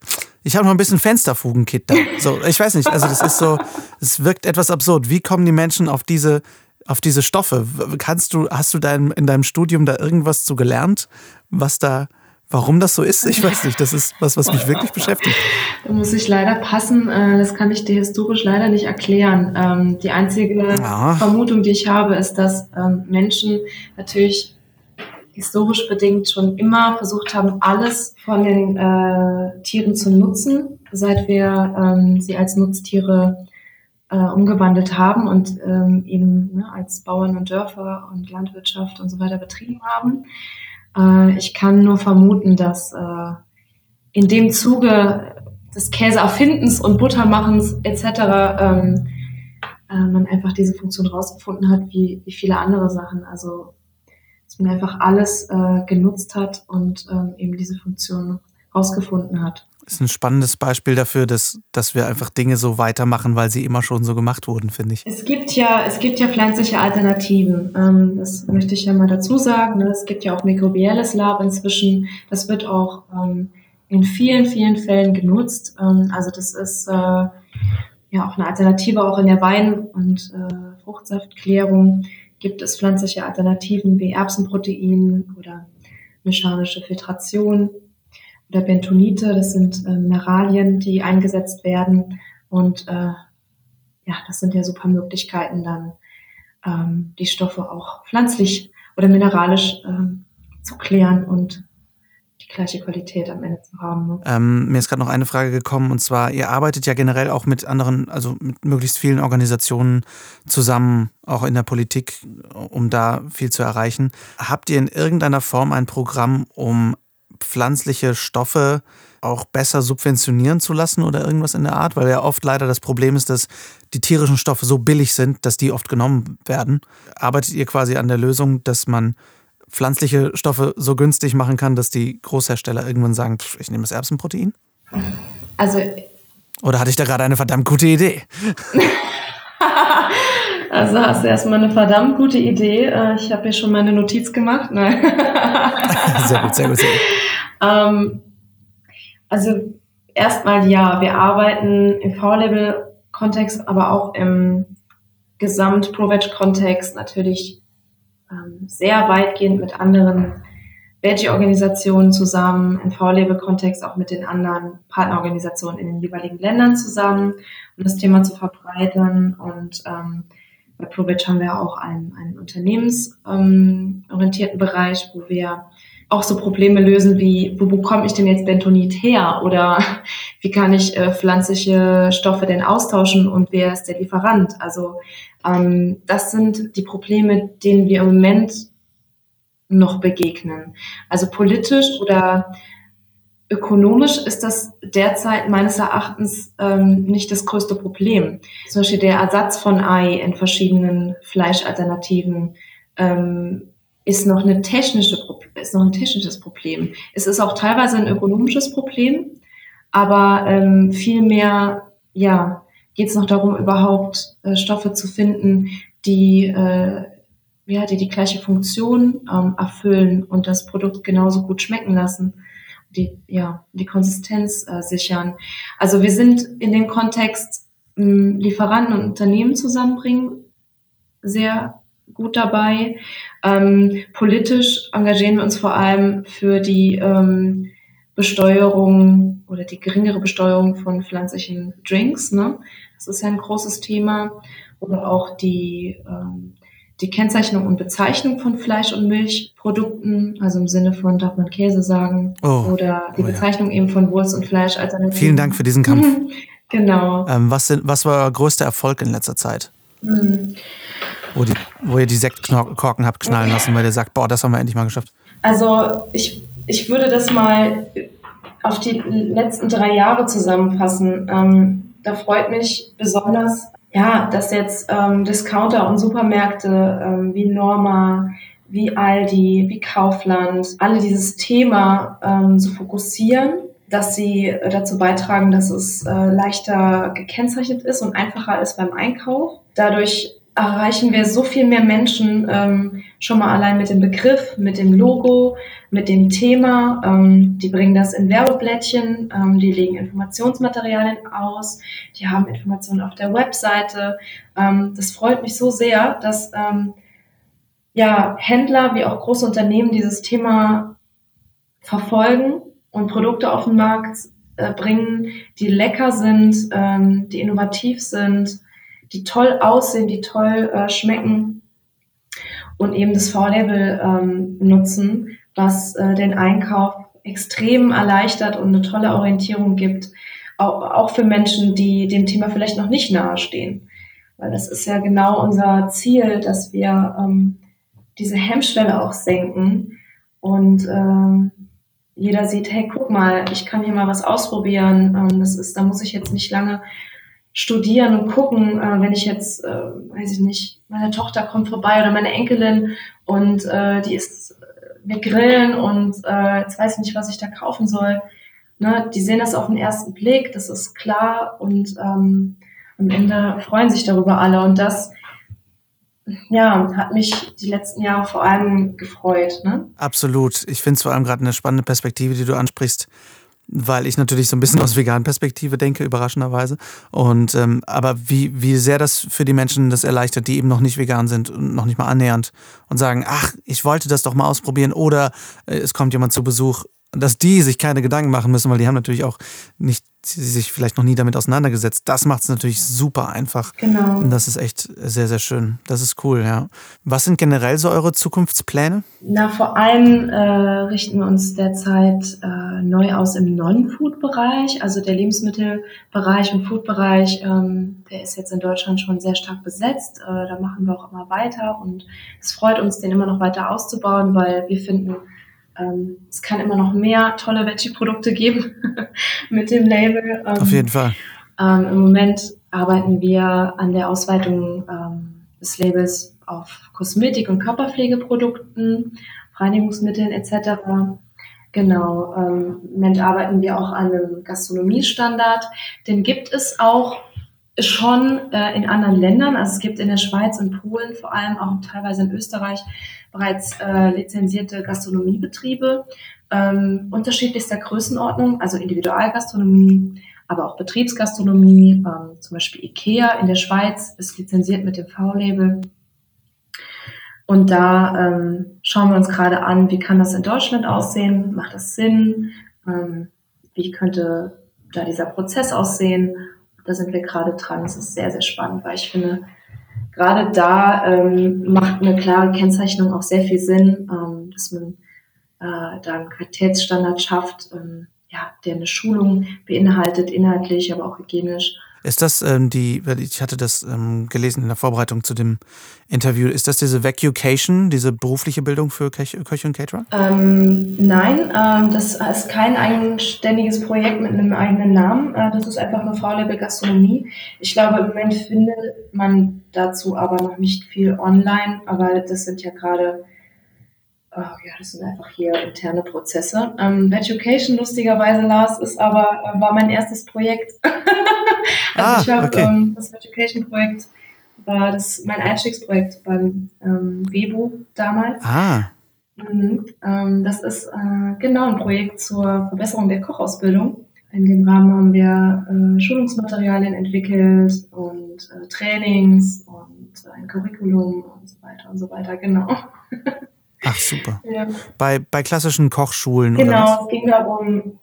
ich habe noch ein bisschen Fensterfugenkit da. So, ich weiß nicht, also das ist so, es wirkt etwas absurd. Wie kommen die Menschen auf diese, auf diese Stoffe? Kannst du, hast du dein, in deinem Studium da irgendwas zu gelernt, was da, warum das so ist? Ich <laughs> weiß nicht. Das ist was, was mich wirklich beschäftigt. Da muss ich leider passen. Äh, das kann ich dir historisch leider nicht erklären. Ähm, die einzige ja. Vermutung, die ich habe, ist, dass ähm, Menschen natürlich historisch bedingt schon immer versucht haben, alles von den äh, Tieren zu nutzen, seit wir ähm, sie als Nutztiere äh, umgewandelt haben und ähm, eben ne, als Bauern und Dörfer und Landwirtschaft und so weiter betrieben haben. Äh, ich kann nur vermuten, dass äh, in dem Zuge des Käseerfindens und Buttermachens etc. Ähm, äh, man einfach diese Funktion rausgefunden hat, wie, wie viele andere Sachen. Also dass man einfach alles äh, genutzt hat und ähm, eben diese Funktion rausgefunden hat. Ist ein spannendes Beispiel dafür, dass, dass wir einfach Dinge so weitermachen, weil sie immer schon so gemacht wurden, finde ich. Es gibt ja, es gibt ja pflanzliche Alternativen. Ähm, das möchte ich ja mal dazu sagen. Ne? Es gibt ja auch mikrobielles Lab inzwischen. Das wird auch ähm, in vielen, vielen Fällen genutzt. Ähm, also das ist äh, ja auch eine Alternative auch in der Wein- und äh, Fruchtsaftklärung gibt es pflanzliche Alternativen wie Erbsenprotein oder mechanische Filtration oder Bentonite. Das sind äh, Mineralien, die eingesetzt werden. Und äh, ja, das sind ja super Möglichkeiten, dann ähm, die Stoffe auch pflanzlich oder mineralisch äh, zu klären und gleiche Qualität am Ende zu haben. Ne? Ähm, mir ist gerade noch eine Frage gekommen und zwar, ihr arbeitet ja generell auch mit anderen, also mit möglichst vielen Organisationen zusammen, auch in der Politik, um da viel zu erreichen. Habt ihr in irgendeiner Form ein Programm, um pflanzliche Stoffe auch besser subventionieren zu lassen oder irgendwas in der Art? Weil ja oft leider das Problem ist, dass die tierischen Stoffe so billig sind, dass die oft genommen werden. Arbeitet ihr quasi an der Lösung, dass man pflanzliche Stoffe so günstig machen kann, dass die Großhersteller irgendwann sagen, pff, ich nehme das Erbsenprotein? Also. Oder hatte ich da gerade eine verdammt gute Idee? <laughs> also hast du erstmal eine verdammt gute Idee. Äh, ich habe hier schon meine Notiz gemacht. Nein. <laughs> sehr gut, sehr gut, sehr gut. Ähm, also erstmal ja, wir arbeiten im V-Label-Kontext, aber auch im Gesamt-Pro-Veg-Kontext natürlich ähm, sehr weitgehend mit anderen Veggie-Organisationen zusammen, im V-Label-Kontext auch mit den anderen Partnerorganisationen in den jeweiligen Ländern zusammen, um das Thema zu verbreitern. Und ähm, bei ProVeg haben wir auch einen, einen unternehmensorientierten ähm, Bereich, wo wir auch so Probleme lösen wie, wo bekomme ich denn jetzt Bentonit her? Oder <laughs> wie kann ich äh, pflanzliche Stoffe denn austauschen und wer ist der Lieferant? Also ähm, das sind die Probleme, denen wir im Moment noch begegnen. Also politisch oder ökonomisch ist das derzeit meines Erachtens ähm, nicht das größte Problem. Zum Beispiel der Ersatz von Ei in verschiedenen Fleischalternativen ähm, ist noch eine technische ist noch ein technisches Problem. Es ist auch teilweise ein ökonomisches Problem, aber ähm, vielmehr ja geht es noch darum, überhaupt äh, Stoffe zu finden, die äh, ja, die die gleiche Funktion ähm, erfüllen und das Produkt genauso gut schmecken lassen, die ja die Konsistenz äh, sichern. Also wir sind in dem Kontext mh, Lieferanten und Unternehmen zusammenbringen sehr gut dabei. Ähm, politisch engagieren wir uns vor allem für die ähm, Besteuerung oder die geringere Besteuerung von pflanzlichen Drinks. Ne? Das ist ja ein großes Thema. Oder auch die, ähm, die Kennzeichnung und Bezeichnung von Fleisch- und Milchprodukten, also im Sinne von, darf man Käse sagen, oh, oder die oh, Bezeichnung ja. eben von Wurst- und Fleischalternativen. Vielen Dank für diesen Kampf. <laughs> genau. Ähm, was, sind, was war euer größter Erfolg in letzter Zeit? Mhm wo, die, wo ihr die Sektkorken habt knallen lassen, weil ihr sagt, boah, das haben wir endlich mal geschafft? Also ich, ich würde das mal auf die letzten drei Jahre zusammenfassen. Ähm, da freut mich besonders ja, dass jetzt ähm, Discounter und Supermärkte ähm, wie Norma, wie Aldi, wie Kaufland, alle dieses Thema ähm, so fokussieren, dass sie dazu beitragen, dass es äh, leichter gekennzeichnet ist und einfacher ist beim Einkauf. Dadurch erreichen wir so viel mehr Menschen ähm, schon mal allein mit dem Begriff, mit dem Logo, mit dem Thema. Ähm, die bringen das in Werbeblättchen, ähm, die legen Informationsmaterialien aus, die haben Informationen auf der Webseite. Ähm, das freut mich so sehr, dass ähm, ja, Händler wie auch große Unternehmen dieses Thema verfolgen und Produkte auf den Markt äh, bringen, die lecker sind, ähm, die innovativ sind die toll aussehen, die toll äh, schmecken und eben das V-Label ähm, nutzen, was äh, den Einkauf extrem erleichtert und eine tolle Orientierung gibt, auch, auch für Menschen, die dem Thema vielleicht noch nicht nahestehen. Weil das ist ja genau unser Ziel, dass wir ähm, diese Hemmschwelle auch senken und ähm, jeder sieht, hey, guck mal, ich kann hier mal was ausprobieren. Ähm, das ist, da muss ich jetzt nicht lange studieren und gucken, äh, wenn ich jetzt, äh, weiß ich nicht, meine Tochter kommt vorbei oder meine Enkelin und äh, die ist, wir grillen und äh, jetzt weiß ich nicht, was ich da kaufen soll. Ne? Die sehen das auf den ersten Blick, das ist klar und ähm, am Ende freuen sich darüber alle und das ja, hat mich die letzten Jahre vor allem gefreut. Ne? Absolut. Ich finde es vor allem gerade eine spannende Perspektive, die du ansprichst weil ich natürlich so ein bisschen aus veganen Perspektive denke, überraschenderweise. Und ähm, aber wie, wie sehr das für die Menschen das erleichtert, die eben noch nicht vegan sind und noch nicht mal annähernd und sagen, ach, ich wollte das doch mal ausprobieren oder äh, es kommt jemand zu Besuch, dass die sich keine Gedanken machen müssen, weil die haben natürlich auch nicht sich vielleicht noch nie damit auseinandergesetzt. Das macht es natürlich super einfach. Genau. Und das ist echt sehr, sehr schön. Das ist cool, ja. Was sind generell so eure Zukunftspläne? Na, vor allem äh, richten wir uns derzeit äh, neu aus im Non-Food-Bereich. Also der Lebensmittelbereich und Food-Bereich, ähm, der ist jetzt in Deutschland schon sehr stark besetzt. Äh, da machen wir auch immer weiter und es freut uns, den immer noch weiter auszubauen, weil wir finden, ähm, es kann immer noch mehr tolle Veggie-Produkte geben <laughs> mit dem Label. Ähm, Auf jeden Fall. Ähm, Im Moment arbeiten wir an der Ausweitung ähm, des Labels auf Kosmetik- und Körperpflegeprodukten, Reinigungsmitteln etc. Genau, ähm, im Moment arbeiten wir auch an einem Gastronomiestandard. Den gibt es auch schon äh, in anderen Ländern. Also es gibt in der Schweiz und Polen, vor allem auch teilweise in Österreich, bereits äh, lizenzierte Gastronomiebetriebe ähm, unterschiedlichster Größenordnung, also Individualgastronomie, aber auch Betriebsgastronomie. Ähm, zum Beispiel IKEA in der Schweiz ist lizenziert mit dem V-Label. Und da ähm, schauen wir uns gerade an, wie kann das in Deutschland aussehen? Macht das Sinn? Ähm, wie könnte da dieser Prozess aussehen? Da sind wir gerade dran. Das ist sehr, sehr spannend, weil ich finde, gerade da ähm, macht eine klare Kennzeichnung auch sehr viel Sinn, ähm, dass man äh, da einen Qualitätsstandard schafft, ähm, ja, der eine Schulung beinhaltet, inhaltlich, aber auch hygienisch ist das ähm, die, ich hatte das ähm, gelesen in der Vorbereitung zu dem Interview, ist das diese Vacucation, diese berufliche Bildung für Köche, und Caterer? Ähm, nein, ähm, das ist kein eigenständiges Projekt mit einem eigenen Namen. Äh, das ist einfach eine V-Level Gastronomie. Ich glaube, im Moment findet man dazu aber noch nicht viel online, aber das sind ja gerade Oh, ja, das sind einfach hier interne Prozesse. Ähm, Education, lustigerweise, Lars, ist aber, äh, war mein erstes Projekt. <laughs> <laughs> also ah, ich habe okay. ähm, das Education-Projekt war das mein Einstiegsprojekt beim ähm, Webu damals. Ah. Mhm. Ähm, das ist äh, genau ein Projekt zur Verbesserung der Kochausbildung. In dem Rahmen haben wir äh, Schulungsmaterialien entwickelt und äh, Trainings und ein Curriculum und so weiter und so weiter, genau. <laughs> Ach, super. Ja. Bei, bei klassischen Kochschulen genau, es ging darum,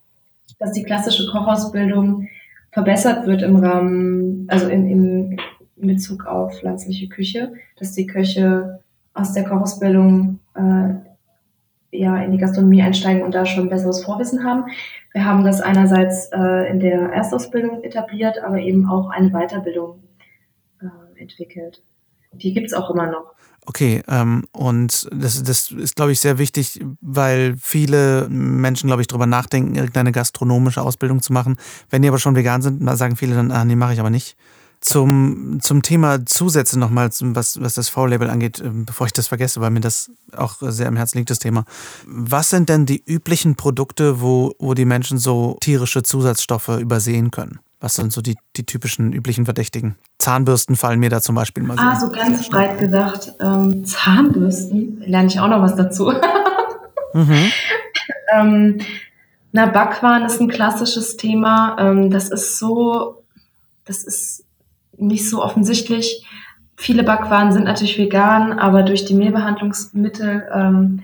dass die klassische Kochausbildung verbessert wird im Rahmen, also in, in, Bezug auf pflanzliche Küche, dass die Köche aus der Kochausbildung äh, ja, in die Gastronomie einsteigen und da schon besseres Vorwissen haben. Wir haben das einerseits äh, in der Erstausbildung etabliert, aber eben auch eine Weiterbildung äh, entwickelt. Die gibt es auch immer noch. Okay, ähm, und das, das ist, glaube ich, sehr wichtig, weil viele Menschen, glaube ich, darüber nachdenken, irgendeine gastronomische Ausbildung zu machen. Wenn die aber schon vegan sind, sagen viele dann, ah, nee, mache ich aber nicht. Zum, zum Thema Zusätze nochmal, was, was das V-Label angeht, ähm, bevor ich das vergesse, weil mir das auch sehr am Herzen liegt, das Thema. Was sind denn die üblichen Produkte, wo, wo die Menschen so tierische Zusatzstoffe übersehen können? Was sind so die, die typischen üblichen Verdächtigen? Zahnbürsten fallen mir da zum Beispiel mal so. Ah, so ganz breit gedacht. Ähm, Zahnbürsten, lerne ich auch noch was dazu. mhm. <laughs> ähm, na, Backwaren ist ein klassisches Thema. Ähm, das ist so, das ist nicht so offensichtlich. Viele Backwaren sind natürlich vegan, aber durch die Mehlbehandlungsmittel ähm,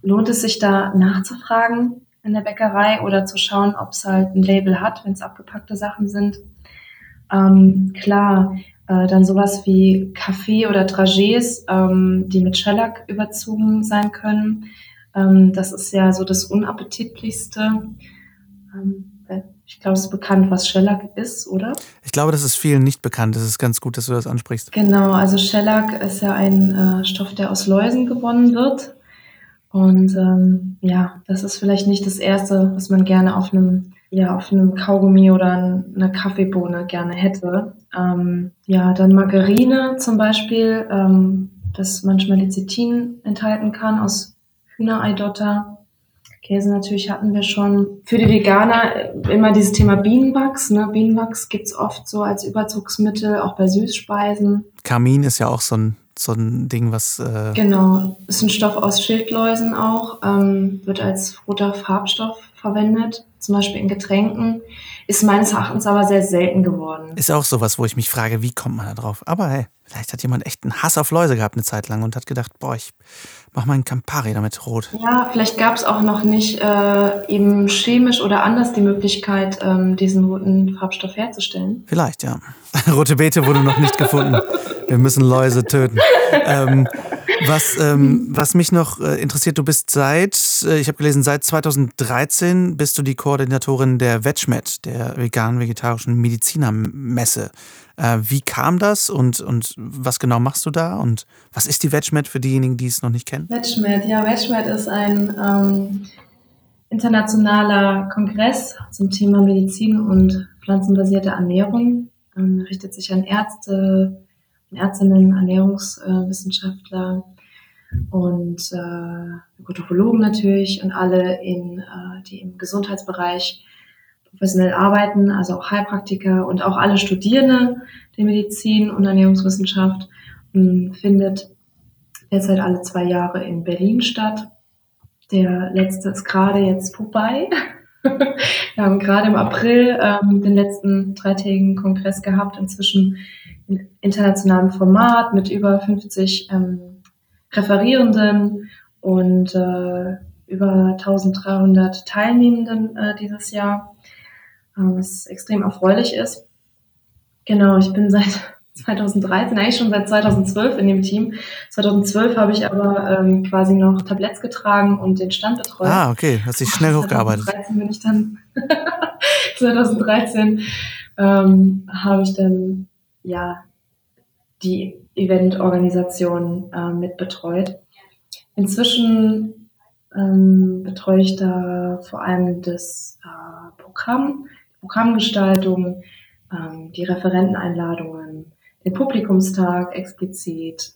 lohnt es sich da nachzufragen in der Bäckerei oder zu schauen, ob es halt ein Label hat, wenn es abgepackte Sachen sind. Ähm, klar, äh, dann sowas wie Kaffee oder Dragés, ähm, die mit Shellac überzogen sein können. Ähm, das ist ja so das unappetitlichste. Ähm, ich glaube, es ist bekannt, was Shellac ist, oder? Ich glaube, das ist vielen nicht bekannt. Es ist ganz gut, dass du das ansprichst. Genau, also Shellac ist ja ein äh, Stoff, der aus Läusen gewonnen wird. Und ähm, ja, das ist vielleicht nicht das Erste, was man gerne auf einem, ja, auf einem Kaugummi oder einer Kaffeebohne gerne hätte. Ähm, ja, dann Margarine zum Beispiel, ähm, das manchmal Lecithin enthalten kann aus Hühnereidotter. Käse natürlich hatten wir schon. Für die Veganer äh, immer dieses Thema Bienenwachs. Ne? Bienenwachs gibt es oft so als Überzugsmittel, auch bei Süßspeisen. Kamin ist ja auch so ein, so ein Ding, was. Äh genau, ist ein Stoff aus Schildläusen auch, ähm, wird als roter Farbstoff verwendet, zum Beispiel in Getränken. Ist meines Erachtens aber sehr selten geworden. Ist auch sowas, wo ich mich frage, wie kommt man da drauf? Aber hey, vielleicht hat jemand echt einen Hass auf Läuse gehabt eine Zeit lang und hat gedacht, boah, ich mach mal einen Campari damit rot. Ja, vielleicht gab es auch noch nicht äh, eben chemisch oder anders die Möglichkeit, ähm, diesen roten Farbstoff herzustellen. Vielleicht, ja. <laughs> Rote Beete wurde noch nicht gefunden. Wir müssen Läuse töten. <laughs> Ähm, was, ähm, was mich noch äh, interessiert, du bist seit, äh, ich habe gelesen, seit 2013 bist du die Koordinatorin der VegMed, der vegan-vegetarischen Medizinermesse. Äh, wie kam das und, und was genau machst du da und was ist die VegMed für diejenigen, die es noch nicht kennen? VegMed, ja, VegMed ist ein ähm, internationaler Kongress zum Thema Medizin und pflanzenbasierte Ernährung. Ähm, richtet sich an Ärzte, Ärztinnen, Ernährungswissenschaftler und äh, Gynäkologen natürlich und alle, in, äh, die im Gesundheitsbereich professionell arbeiten, also auch Heilpraktiker und auch alle Studierende der Medizin und Ernährungswissenschaft, ähm, findet derzeit alle zwei Jahre in Berlin statt. Der letzte ist gerade jetzt vorbei. <laughs> Wir haben gerade im April ähm, den letzten dreitägigen Kongress gehabt, inzwischen in internationalem Format mit über 50 ähm, Referierenden und äh, über 1300 Teilnehmenden äh, dieses Jahr, äh, was extrem erfreulich ist. Genau, ich bin seit <laughs> 2013, eigentlich schon seit 2012 in dem Team. 2012 habe ich aber ähm, quasi noch Tabletts getragen und den Stand betreut. Ah, okay, hast dich schnell hochgearbeitet. 2013 bin ich dann, <laughs> 2013 ähm, habe ich dann ja die Eventorganisation äh, mit betreut. Inzwischen ähm, betreue ich da vor allem das äh, Programm, Programmgestaltung, ähm, die Referenteneinladungen, den Publikumstag explizit,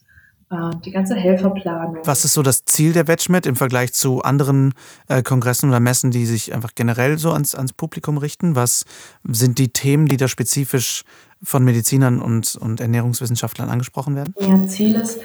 die ganze Helferplanung. Was ist so das Ziel der WetchMed im Vergleich zu anderen äh, Kongressen oder Messen, die sich einfach generell so ans, ans Publikum richten? Was sind die Themen, die da spezifisch von Medizinern und, und Ernährungswissenschaftlern angesprochen werden? Ja, Ziel ist,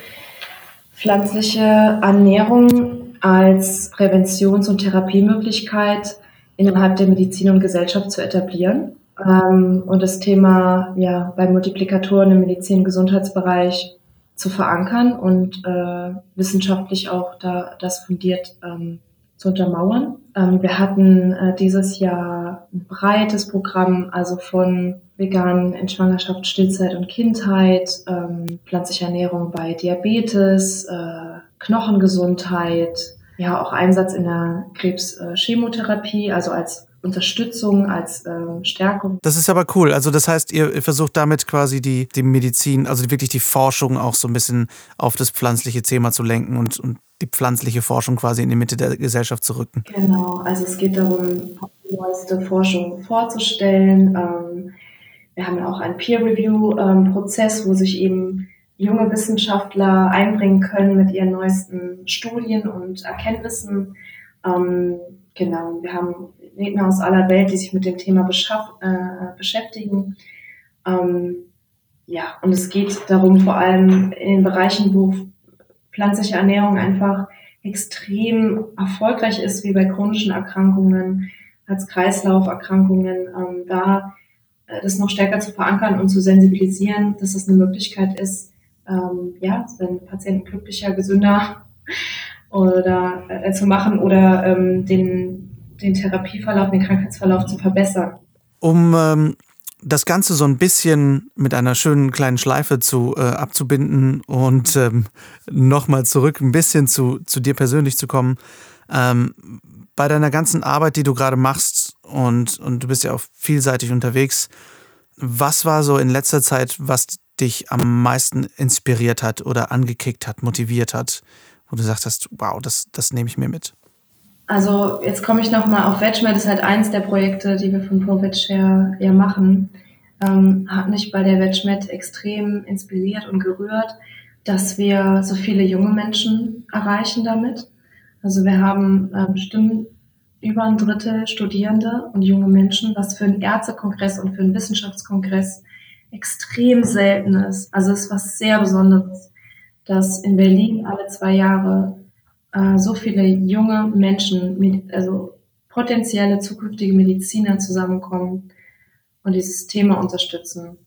pflanzliche Ernährung als Präventions- und Therapiemöglichkeit innerhalb der Medizin und Gesellschaft zu etablieren. Ähm, und das Thema ja, bei Multiplikatoren im Medizin- und Gesundheitsbereich zu verankern und äh, wissenschaftlich auch da das fundiert ähm, zu untermauern. Ähm, wir hatten äh, dieses Jahr ein breites Programm, also von vegan in Schwangerschaft, Stillzeit und Kindheit, ähm, pflanzliche Ernährung bei Diabetes, äh, Knochengesundheit, ja auch Einsatz in der Krebschemotherapie, also als Unterstützung, als äh, Stärkung. Das ist aber cool. Also das heißt, ihr, versucht damit quasi die, die Medizin, also wirklich die Forschung auch so ein bisschen auf das pflanzliche Thema zu lenken und, und die pflanzliche Forschung quasi in die Mitte der Gesellschaft zu rücken. Genau, also es geht darum, die neueste Forschung vorzustellen, ähm, wir haben auch einen Peer-Review-Prozess, wo sich eben junge Wissenschaftler einbringen können mit ihren neuesten Studien und Erkenntnissen. Ähm, genau, wir haben Redner aus aller Welt, die sich mit dem Thema äh, beschäftigen. Ähm, ja, und es geht darum, vor allem in den Bereichen, wo pflanzliche Ernährung einfach extrem erfolgreich ist, wie bei chronischen Erkrankungen, Herz-Kreislauf-Erkrankungen, ähm, da äh, das noch stärker zu verankern und zu sensibilisieren, dass das eine Möglichkeit ist, ähm, ja, den Patienten glücklicher, gesünder <laughs> oder äh, zu machen oder ähm, den, den Therapieverlauf, den Krankheitsverlauf zu verbessern. Um ähm, das Ganze so ein bisschen mit einer schönen kleinen Schleife zu äh, abzubinden und ähm, nochmal zurück ein bisschen zu, zu dir persönlich zu kommen. Ähm, bei deiner ganzen Arbeit, die du gerade machst und, und du bist ja auch vielseitig unterwegs, was war so in letzter Zeit, was dich am meisten inspiriert hat oder angekickt hat, motiviert hat, wo du gesagt hast, wow, das, das nehme ich mir mit? Also jetzt komme ich nochmal auf VegMed, das ist halt eins der Projekte, die wir von ProVeg ja, ja machen. Ähm, hat mich bei der VegMed extrem inspiriert und gerührt, dass wir so viele junge Menschen erreichen damit. Also wir haben äh, bestimmt über ein Drittel Studierende und junge Menschen, was für einen Ärztekongress und für einen Wissenschaftskongress extrem selten ist. Also es ist was sehr Besonderes, dass in Berlin alle zwei Jahre äh, so viele junge Menschen, also potenzielle zukünftige Mediziner zusammenkommen und dieses Thema unterstützen.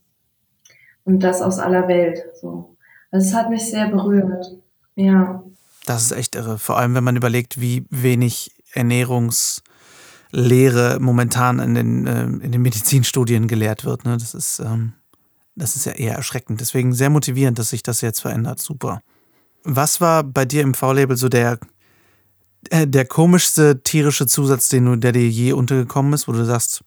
Und das aus aller Welt. So. Also es hat mich sehr berührt. Ja. Das ist echt irre. Vor allem, wenn man überlegt, wie wenig Ernährungslehre momentan in den, äh, in den Medizinstudien gelehrt wird. Ne? Das, ist, ähm, das ist ja eher erschreckend. Deswegen sehr motivierend, dass sich das jetzt verändert. Super. Was war bei dir im V-Label so der, äh, der komischste tierische Zusatz, den du, der dir je untergekommen ist, wo du sagst,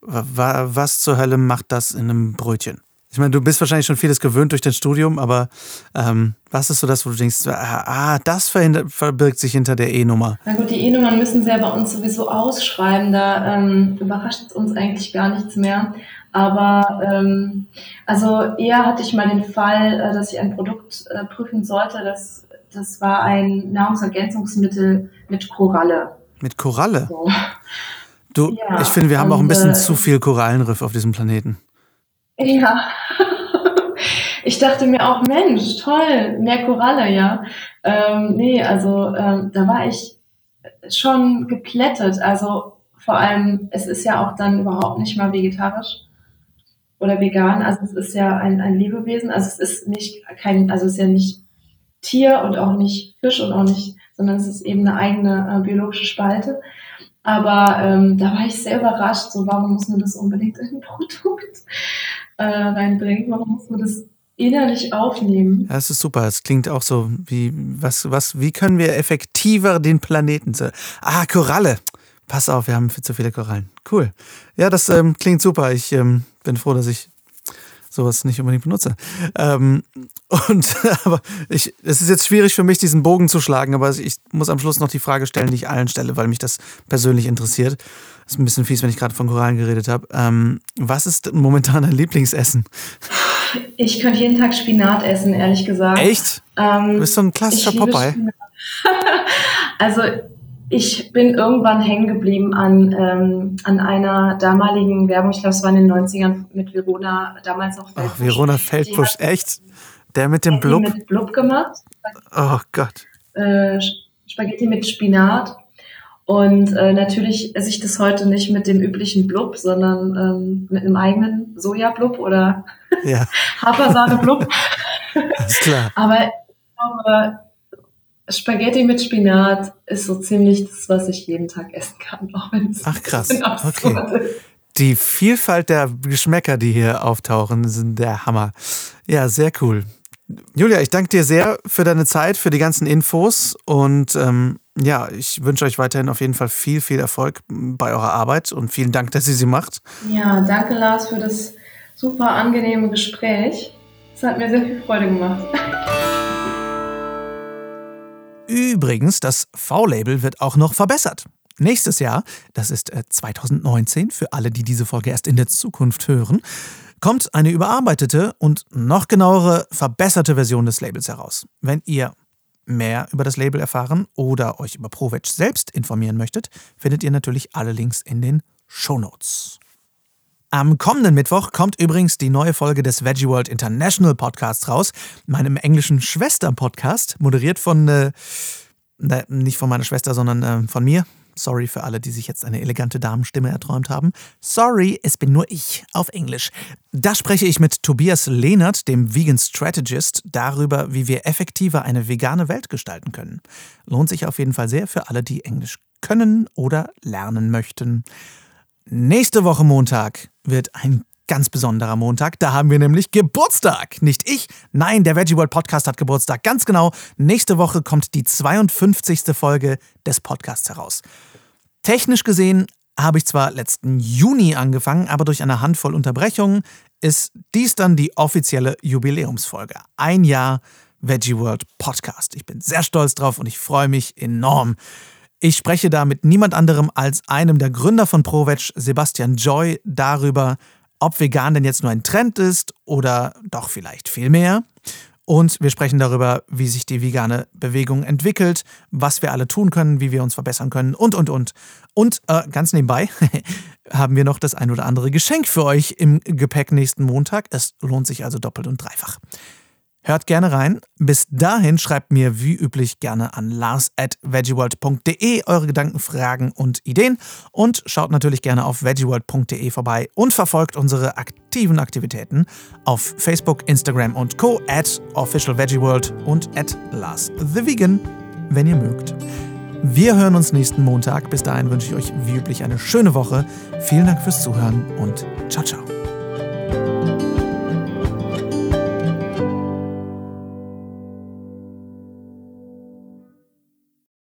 was zur Hölle macht das in einem Brötchen? Ich meine, du bist wahrscheinlich schon vieles gewöhnt durch dein Studium, aber ähm, was ist so das, wo du denkst, ah, ah das verbirgt sich hinter der E-Nummer? Na gut, die E-Nummern müssen sie ja bei uns sowieso ausschreiben, da ähm, überrascht es uns eigentlich gar nichts mehr. Aber ähm, also eher hatte ich mal den Fall, äh, dass ich ein Produkt äh, prüfen sollte. Das, das war ein Nahrungsergänzungsmittel mit Koralle. Mit Koralle? So. Du, ja, ich finde, wir haben auch ein bisschen äh, zu viel Korallenriff auf diesem Planeten. Ja. <laughs> ich dachte mir auch, Mensch, toll, mehr Koralle, ja. Ähm, nee, also ähm, da war ich schon geplättet. Also vor allem, es ist ja auch dann überhaupt nicht mal vegetarisch oder vegan. Also es ist ja ein, ein Lebewesen. Also es ist nicht kein, also es ist ja nicht Tier und auch nicht Fisch und auch nicht, sondern es ist eben eine eigene äh, biologische Spalte. Aber ähm, da war ich sehr überrascht, so warum muss man das unbedingt in ein Produkt äh, reinbringen? Warum muss man das innerlich aufnehmen? Ja, das ist super. Es klingt auch so wie, was, was, wie können wir effektiver den Planeten zu. Ah, Koralle. Pass auf, wir haben viel zu viele Korallen. Cool. Ja, das ähm, klingt super. Ich ähm, bin froh, dass ich sowas nicht unbedingt benutze. Ähm, und <laughs> aber ich, es ist jetzt schwierig für mich, diesen Bogen zu schlagen, aber ich muss am Schluss noch die Frage stellen, die ich allen stelle, weil mich das persönlich interessiert. Ist ein bisschen fies, wenn ich gerade von Korallen geredet habe. Ähm, was ist momentan dein Lieblingsessen? Ich könnte jeden Tag Spinat essen, ehrlich gesagt. Echt? Ähm, du bist so ein klassischer Popeye. <laughs> also ich bin irgendwann hängen geblieben an, ähm, an einer damaligen Werbung, ich glaube, es war in den 90ern mit Verona, damals noch Feldbusch. Ach, Verona Feldbusch, echt? Der mit dem Blub? mit Blub gemacht. Oh Gott. Äh, Spaghetti mit Spinat. Und äh, natürlich esse ich das heute nicht mit dem üblichen Blub, sondern ähm, mit einem eigenen Sojablub oder ja. <laughs> Hafersahne-Blub. Ist klar. Aber ich glaube, Spaghetti mit Spinat ist so ziemlich das, was ich jeden Tag essen kann, auch wenn es Ach krass. Okay. Die Vielfalt der Geschmäcker, die hier auftauchen, sind der Hammer. Ja, sehr cool. Julia, ich danke dir sehr für deine Zeit, für die ganzen Infos und ähm, ja, ich wünsche euch weiterhin auf jeden Fall viel, viel Erfolg bei eurer Arbeit und vielen Dank, dass ihr sie macht. Ja, danke Lars für das super angenehme Gespräch. Es hat mir sehr viel Freude gemacht. Übrigens, das V-Label wird auch noch verbessert. Nächstes Jahr, das ist 2019, äh, für alle, die diese Folge erst in der Zukunft hören, kommt eine überarbeitete und noch genauere, verbesserte Version des Labels heraus. Wenn ihr mehr über das Label erfahren oder euch über ProVeg selbst informieren möchtet, findet ihr natürlich alle Links in den Show Notes. Am kommenden Mittwoch kommt übrigens die neue Folge des Veggie World International Podcasts raus, meinem englischen Schwester-Podcast, moderiert von, äh, nicht von meiner Schwester, sondern äh, von mir. Sorry für alle, die sich jetzt eine elegante Damenstimme erträumt haben. Sorry, es bin nur ich auf Englisch. Da spreche ich mit Tobias Lehnert, dem Vegan Strategist, darüber, wie wir effektiver eine vegane Welt gestalten können. Lohnt sich auf jeden Fall sehr für alle, die Englisch können oder lernen möchten. Nächste Woche Montag wird ein ganz besonderer Montag. Da haben wir nämlich Geburtstag. Nicht ich, nein, der Veggie World Podcast hat Geburtstag. Ganz genau. Nächste Woche kommt die 52. Folge des Podcasts heraus. Technisch gesehen habe ich zwar letzten Juni angefangen, aber durch eine Handvoll Unterbrechungen ist dies dann die offizielle Jubiläumsfolge. Ein Jahr Veggie World Podcast. Ich bin sehr stolz drauf und ich freue mich enorm. Ich spreche da mit niemand anderem als einem der Gründer von ProVeg, Sebastian Joy, darüber, ob vegan denn jetzt nur ein Trend ist oder doch vielleicht viel mehr. Und wir sprechen darüber, wie sich die vegane Bewegung entwickelt, was wir alle tun können, wie wir uns verbessern können und, und, und. Und äh, ganz nebenbei <laughs> haben wir noch das ein oder andere Geschenk für euch im Gepäck nächsten Montag. Es lohnt sich also doppelt und dreifach. Hört gerne rein. Bis dahin schreibt mir wie üblich gerne an lars at veggieworld.de eure Gedanken, Fragen und Ideen und schaut natürlich gerne auf veggieworld.de vorbei und verfolgt unsere aktiven Aktivitäten auf Facebook, Instagram und Co. at officialveggieworld und at Lars the Vegan, wenn ihr mögt. Wir hören uns nächsten Montag. Bis dahin wünsche ich euch wie üblich eine schöne Woche. Vielen Dank fürs Zuhören und ciao, ciao.